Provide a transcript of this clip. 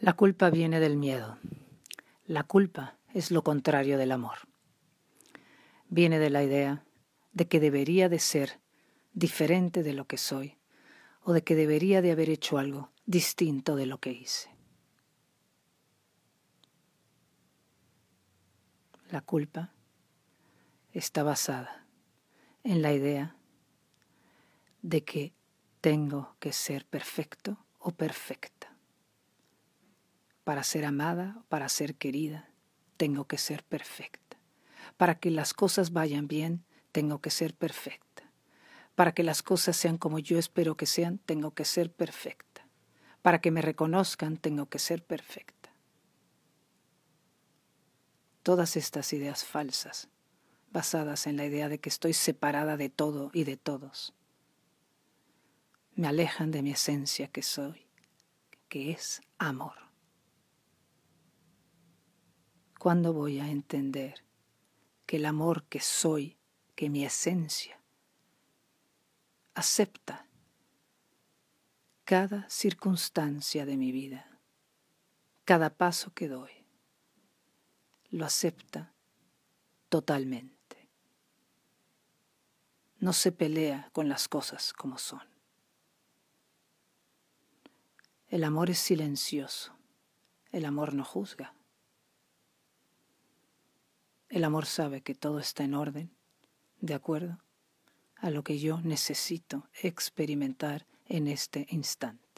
La culpa viene del miedo. La culpa es lo contrario del amor. Viene de la idea de que debería de ser diferente de lo que soy o de que debería de haber hecho algo distinto de lo que hice. La culpa está basada en la idea de que tengo que ser perfecto o perfecta. Para ser amada, para ser querida, tengo que ser perfecta. Para que las cosas vayan bien, tengo que ser perfecta. Para que las cosas sean como yo espero que sean, tengo que ser perfecta. Para que me reconozcan, tengo que ser perfecta. Todas estas ideas falsas, basadas en la idea de que estoy separada de todo y de todos, me alejan de mi esencia que soy, que es amor. ¿Cuándo voy a entender que el amor que soy, que mi esencia, acepta cada circunstancia de mi vida, cada paso que doy, lo acepta totalmente. No se pelea con las cosas como son. El amor es silencioso, el amor no juzga. El amor sabe que todo está en orden, de acuerdo a lo que yo necesito experimentar en este instante.